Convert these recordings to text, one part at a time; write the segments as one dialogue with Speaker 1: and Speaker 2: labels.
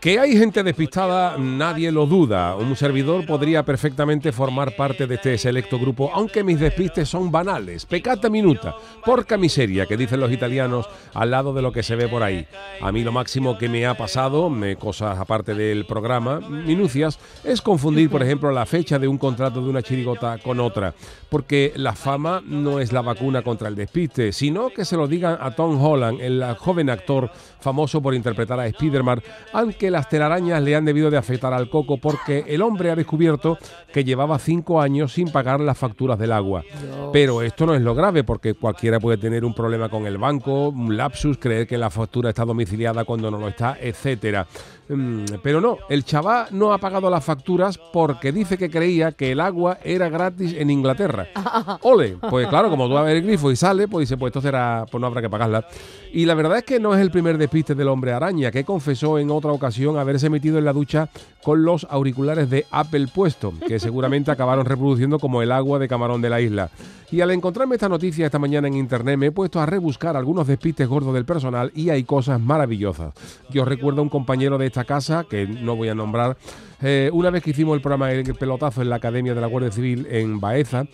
Speaker 1: Que hay gente despistada, nadie lo duda. Un servidor podría perfectamente formar parte de este selecto grupo, aunque mis despistes son banales. Pecata minuta, porca miseria, que dicen los italianos, al lado de lo que se ve por ahí. A mí lo máximo que me ha pasado, cosas aparte del programa, minucias, es confundir, por ejemplo, la fecha de un contrato de una chirigota con otra. Porque la fama no es la vacuna contra el despiste, sino que se lo digan a Tom Holland, el joven actor famoso por interpretar a Spider-Man, aunque las telarañas le han debido de afectar al coco porque el hombre ha descubierto que llevaba cinco años sin pagar las facturas del agua. Pero esto no es lo grave porque cualquiera puede tener un problema con el banco, un lapsus, creer que la factura está domiciliada cuando no lo está, etcétera. Mm, pero no, el chaval no ha pagado las facturas porque dice que creía que el agua era gratis en Inglaterra. Ole, pues claro, como tú vas a ver el grifo y sale, pues dice, pues esto será, pues no habrá que pagarla. Y la verdad es que no es el primer despiste del hombre araña, que confesó en otra ocasión haberse metido en la ducha con los auriculares de Apple puesto, que seguramente acabaron reproduciendo como el agua de camarón de la isla. Y al encontrarme esta noticia esta mañana en internet me he puesto a rebuscar algunos despistes gordos del personal y hay cosas maravillosas. Yo recuerdo a un compañero de esta casa, que no voy a nombrar, eh, una vez que hicimos el programa El Pelotazo en la Academia de la Guardia Civil en Baeza,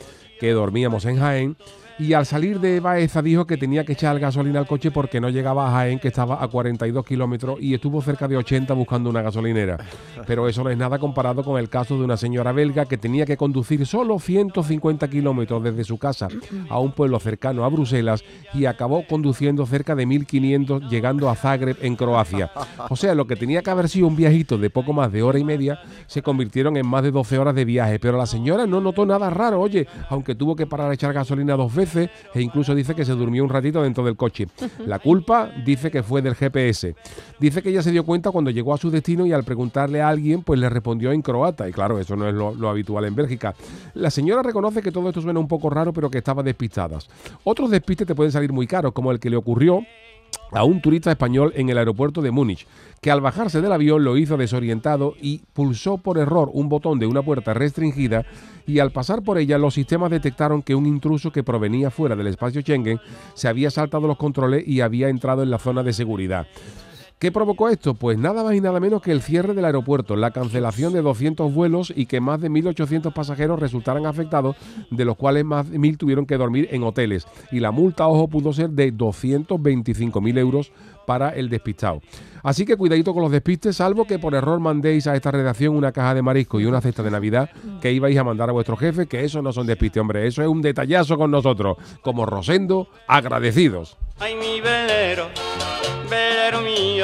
Speaker 1: que dormíamos en Jaén, y al salir de Baeza dijo que tenía que echar gasolina al coche porque no llegaba a Jaén, que estaba a 42 kilómetros y estuvo cerca de 80 buscando una gasolinera. Pero eso no es nada comparado con el caso de una señora belga que tenía que conducir solo 150 kilómetros desde su casa a un pueblo cercano a Bruselas y acabó conduciendo cerca de 1500 llegando a Zagreb en Croacia. O sea, lo que tenía que haber sido un viajito de poco más de hora y media se convirtieron en más de 12 horas de viaje. Pero la señora no notó nada raro, oye, aunque tuvo que parar a echar gasolina dos veces e incluso dice que se durmió un ratito dentro del coche. La culpa dice que fue del GPS. Dice que ella se dio cuenta cuando llegó a su destino y al preguntarle a alguien, pues le respondió en croata. Y claro, eso no es lo, lo habitual en Bélgica. La señora reconoce que todo esto suena un poco raro, pero que estaba despistada. Otros despistes te pueden salir muy caros, como el que le ocurrió a un turista español en el aeropuerto de Múnich, que al bajarse del avión lo hizo desorientado y pulsó por error un botón de una puerta restringida y al pasar por ella los sistemas detectaron que un intruso que provenía fuera del espacio Schengen se había saltado los controles y había entrado en la zona de seguridad. ¿Qué provocó esto? Pues nada más y nada menos que el cierre del aeropuerto, la cancelación de 200 vuelos y que más de 1.800 pasajeros resultaran afectados, de los cuales más de 1.000 tuvieron que dormir en hoteles. Y la multa, ojo, pudo ser de 225.000 euros para el despistado. Así que cuidadito con los despistes, salvo que por error mandéis a esta redacción una caja de marisco y una cesta de Navidad que ibais a mandar a vuestro jefe, que eso no son despistes, hombre, eso es un detallazo con nosotros. Como Rosendo, agradecidos.
Speaker 2: Ay, mi velero.